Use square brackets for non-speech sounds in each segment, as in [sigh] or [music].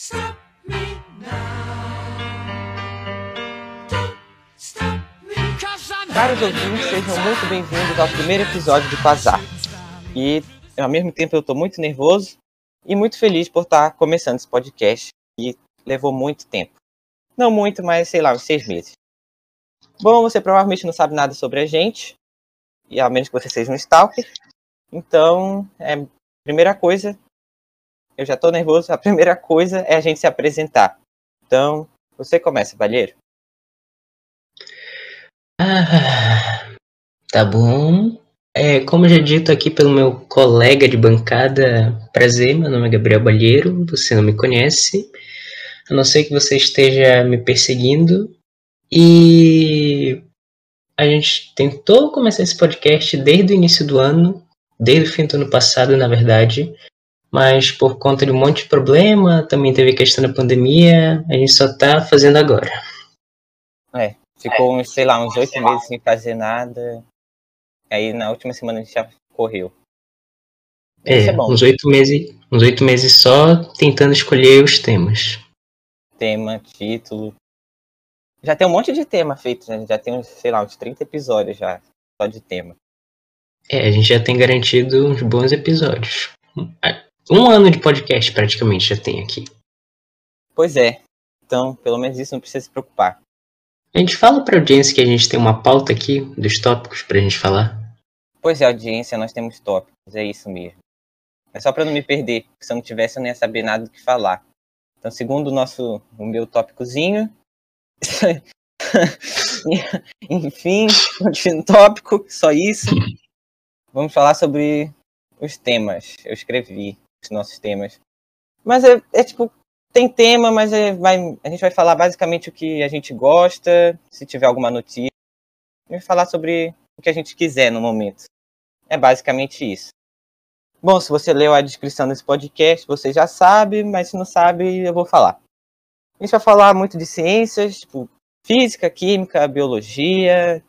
stop me now. Don't stop me, Caros ouvintes, sejam muito bem-vindos ao primeiro episódio de Quasar. E ao mesmo tempo eu tô muito nervoso e muito feliz por estar começando esse podcast que levou muito tempo. Não muito, mas sei lá, uns seis meses. Bom, você provavelmente não sabe nada sobre a gente, e a menos que você seja um stalker. Então, é, primeira coisa, eu já tô nervoso, a [laughs] primeira coisa é a gente se apresentar. Então, você começa, Valheiro. Ah, tá bom. É, como já dito aqui pelo meu colega de bancada, prazer, meu nome é Gabriel Balheiro, você não me conhece, a não ser que você esteja me perseguindo. E a gente tentou começar esse podcast desde o início do ano, desde o fim do ano passado, na verdade, mas por conta de um monte de problema, também teve questão da pandemia, a gente só tá fazendo agora. É, ficou uns, sei lá, uns oito meses sem fazer nada. Aí na última semana a gente já correu. É, Isso é bom. uns oito meses, uns oito meses só tentando escolher os temas. Tema, título. Já tem um monte de tema feito, né? Já tem uns, sei lá, uns 30 episódios já, só de tema. É, a gente já tem garantido uns bons episódios. Um ano de podcast praticamente já tem aqui. Pois é. Então, pelo menos isso não precisa se preocupar. A gente fala pra audiência que a gente tem uma pauta aqui dos tópicos pra gente falar. Pois é, audiência, nós temos tópicos, é isso mesmo. É só pra não me perder, porque se eu não tivesse eu não ia saber nada do que falar. Então, segundo o nosso, o meu tópicozinho, [laughs] enfim, continuando tópico, só isso. [laughs] Vamos falar sobre os temas. Eu escrevi os nossos temas. Mas é, é tipo, tem tema, mas é, vai, a gente vai falar basicamente o que a gente gosta, se tiver alguma notícia. Vai falar sobre o que a gente quiser no momento. É basicamente isso. Bom, se você leu a descrição desse podcast, você já sabe, mas se não sabe, eu vou falar. A gente vai falar muito de ciências, tipo física, química, biologia,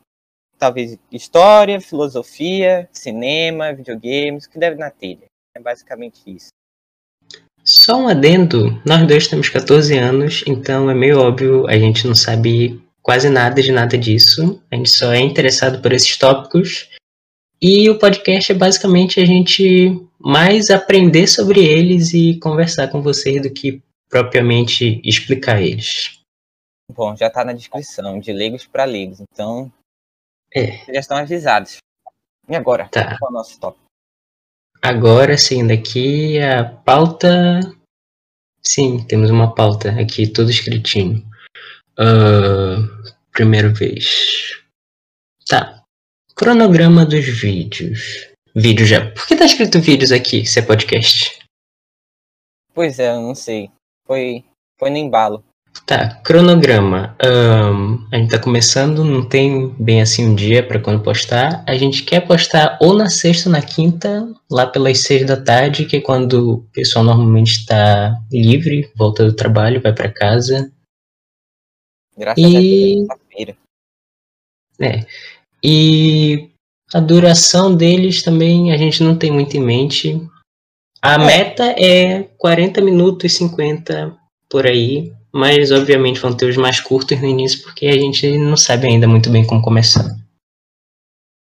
talvez história, filosofia, cinema, videogames, o que deve na telha. É basicamente isso. Só um adendo, nós dois temos 14 anos, então é meio óbvio, a gente não sabe quase nada de nada disso. A gente só é interessado por esses tópicos. E o podcast é basicamente a gente mais aprender sobre eles e conversar com vocês do que propriamente explicar eles. Bom, já tá na descrição, de leigos para leigos, então É, vocês já estão avisados. E agora? Tá. Qual é o nosso tópico? Agora sim, daqui a pauta. Sim, temos uma pauta aqui, tudo escritinho. Ah, primeira vez. Tá. Cronograma dos vídeos. Vídeo já. Por que tá escrito vídeos aqui, se é podcast? Pois é, eu não sei. Foi, foi no embalo. Tá, cronograma. Ahn, a gente tá começando, não tem bem assim um dia pra quando postar. A gente quer postar ou na sexta ou na quinta, lá pelas seis da tarde, que é quando o pessoal normalmente tá livre, volta do trabalho, vai pra casa. Graças E- a Deus, é. É. E a duração deles também a gente não tem muito em mente. A É. meta é 40 minutos, 50 por aí, mas obviamente vão ter os mais curtos no início porque a gente não sabe ainda muito bem como começar.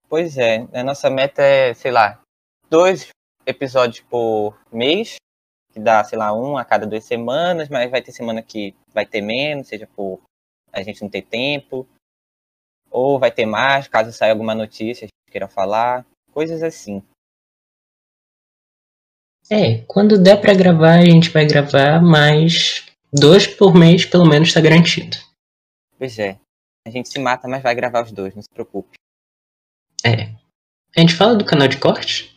Pois é, a nossa meta é, sei lá, dois episódios por mês, que dá, sei lá, um a cada duas semanas, mas vai ter semana que vai ter menos, seja por a gente não ter tempo, ou vai ter mais, caso saia alguma notícia a gente queira falar, coisas assim. É, quando der pra gravar, a gente vai gravar, mas dois por mês pelo menos tá garantido. Pois é, a gente se mata, mas vai gravar os dois, não se preocupe. É. A gente fala do canal de corte?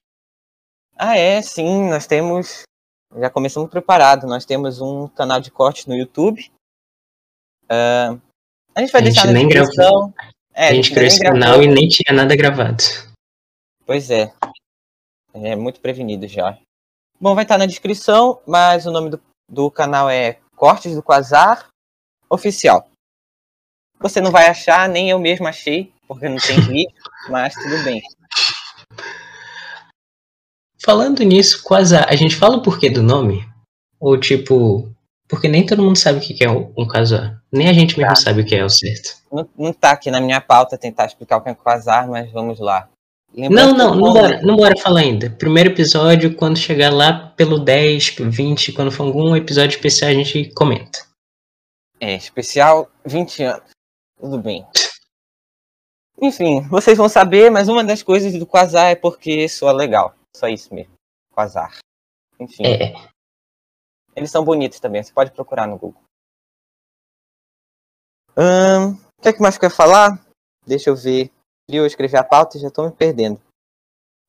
Ah, é, sim, nós temos. Já começamos preparado. Nós temos um canal de corte no YouTube. Ah, a gente vai A deixar gente na descrição. É, a gente criou esse canal e nem tinha nada gravado. Pois é. É muito prevenido já. Bom, vai estar na descrição, mas o nome do, do canal é Cortes do Quasar Oficial. Você não vai achar, nem eu mesmo achei, porque não tem [laughs] vídeo, mas tudo bem. Falando nisso, Quasar, a gente fala o porquê do nome? Ou tipo, Porque nem todo mundo sabe o que é um um quasar. Nem a gente mesmo Tá. sabe o que é o certo. Não, não tá aqui na minha pauta tentar explicar o que é quasar, mas vamos lá. Não, Lembrando não, não o bora, não bora falar ainda. Primeiro episódio, quando chegar lá pelo 10, 20, quando for algum episódio especial, a gente comenta. É, especial 20 anos. Tudo bem. Enfim, vocês vão saber, mas uma das coisas do Quasar é porque soa legal. Só isso mesmo. Quasar. Enfim, É, eles são bonitos também. Você pode procurar no Google. Ahn, o que, é que mais quer falar? Deixa eu ver. Eu escrevi a pauta e já tô me perdendo.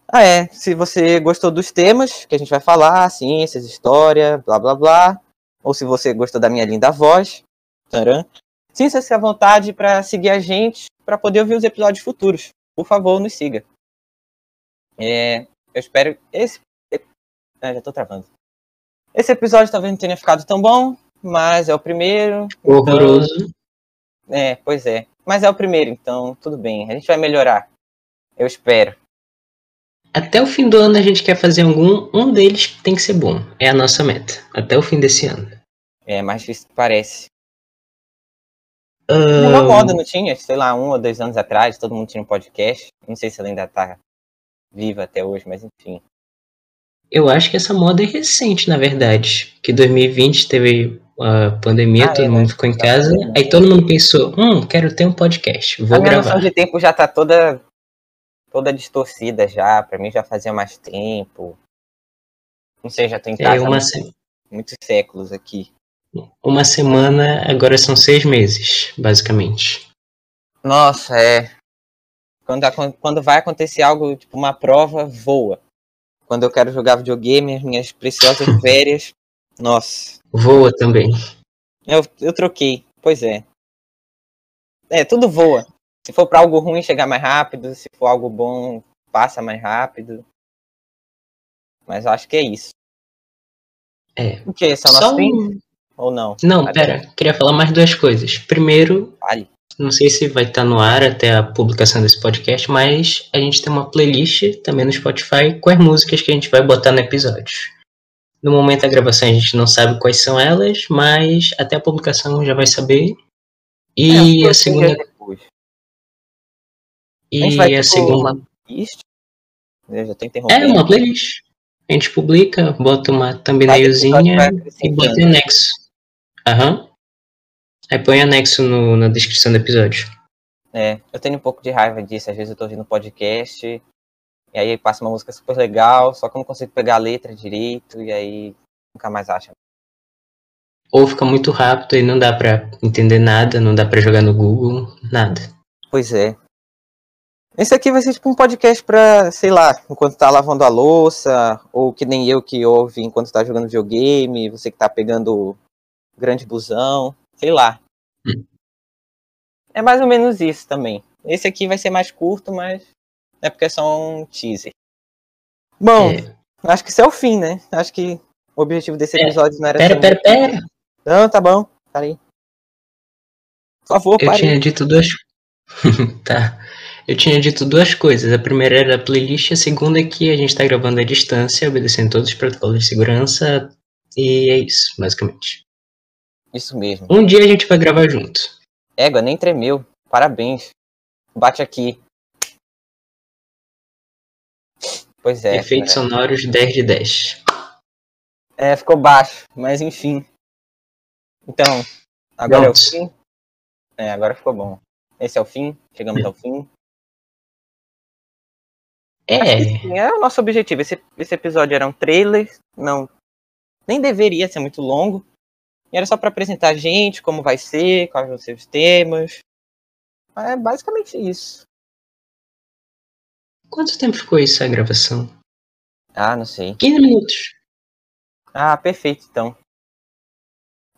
Ah, é. Se você gostou dos temas que a gente vai falar, ciências, história, blá blá blá. Ou se você gostou da minha linda voz, taran, sinta-se à vontade para seguir a gente para poder ouvir os episódios futuros. Por favor, nos siga. É, eu espero. Esse. Ah, já tô travando. Esse episódio talvez não tenha ficado tão bom, mas é o primeiro. então- horroroso. É, pois é. Mas é o primeiro, então tudo bem. A gente vai melhorar. Eu espero. Até o fim do ano a gente quer fazer algum. Um deles tem que ser bom. É a nossa meta. Até o fim desse ano. É mais difícil que parece. Tinha uma moda, não tinha? Sei lá, um ou dois anos atrás, todo mundo tinha um podcast. Não sei se ela ainda tá viva até hoje, mas enfim. eu acho que essa moda é recente, na verdade. Que 2020 teve a pandemia, Ah, todo é, mundo né? ficou em Já casa. Aí todo mundo pensou: hum, quero ter um podcast. Vou a gravar. noção de tempo já tá toda toda distorcida já. Pra mim já fazia mais tempo. Não sei, já tô em É, casa há uma, se- muitos séculos aqui. uma semana, agora são seis meses, basicamente. Nossa, é. Quando, quando vai acontecer algo, tipo uma prova, voa. Quando eu quero jogar videogame, as minhas preciosas [laughs] férias. Nossa, Voa também. eu, eu troquei. Pois é. É, tudo voa. Se for pra algo ruim, chegar mais rápido. Se for algo bom, passa mais rápido. Mas acho que é isso. É. O que? Esse é o Só nosso fim? um... Ou não? Não, Tá pera. Queria falar mais duas coisas. Primeiro, Fale. não sei se vai estar no ar até a publicação desse podcast, mas a gente tem uma playlist também no Spotify com as músicas que a gente vai botar no episódio. No momento da gravação a gente não sabe quais são elas, mas até a publicação já vai saber. É, E eu a segunda. sei depois. A gente vai E a ter segunda. uma list. Eu já tô É uma playlist. A gente publica, bota uma thumbnailzinha e bota anexo. Aham. Aí põe anexo no- na descrição do episódio. É, eu tenho um pouco de raiva disso. Às vezes eu tô ouvindo podcast e aí passa uma música super legal, só que eu não consigo pegar a letra direito e aí nunca mais acha. Ou fica muito rápido e não dá pra entender nada, não dá pra jogar no Google, nada. Pois é. Esse aqui vai ser tipo um podcast pra, sei lá, enquanto tá lavando a louça, ou que nem eu que ouve enquanto tá jogando videogame, você que tá pegando grande busão, sei lá. Hum. É mais ou menos isso também. Esse aqui vai ser mais curto, mas é porque é só um teaser. Bom, É, Acho que isso é o fim, né? Acho que o objetivo desse É, episódio não era pera, pera, pera. Não, tá bom. Peraí. Por favor, Eu pare. tinha dito duas. [laughs] tá. Eu tinha dito duas coisas. A primeira era a playlist, a segunda é que a gente tá gravando à distância, obedecendo todos os protocolos de segurança. E é isso, basicamente. Isso mesmo. Um dia a gente vai gravar junto. Égua, nem tremeu. Parabéns. Bate aqui. Pois é. Efeitos é. sonoros 10 de 10. É, ficou baixo, mas enfim. Então, agora Pronto. é o fim. É, agora ficou bom. Esse é o fim. Chegamos ao fim. É, Sim, é o nosso objetivo. Esse, esse episódio era um trailer, não nem deveria ser muito longo. E era só para apresentar a gente, como vai ser, quais vão ser os temas. É basicamente isso. Quanto tempo ficou isso a gravação? Ah, não sei. 15 minutos. Ah, perfeito, então.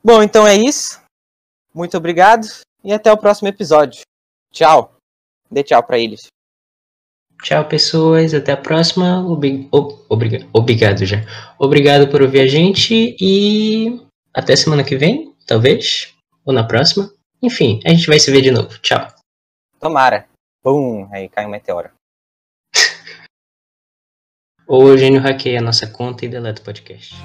Bom, então é isso. Muito obrigado e até o próximo episódio. Tchau. Dê tchau para eles. Tchau, pessoas. Até a próxima. Obri- ob- obriga- Obrigado já. Obrigado por ouvir a gente e até semana que vem, talvez. Ou na próxima. Enfim, a gente vai se ver de novo. Tchau. Tomara. Pum, aí cai um meteoro. Ou o Eugênio hackeia a nossa conta e deleta o podcast.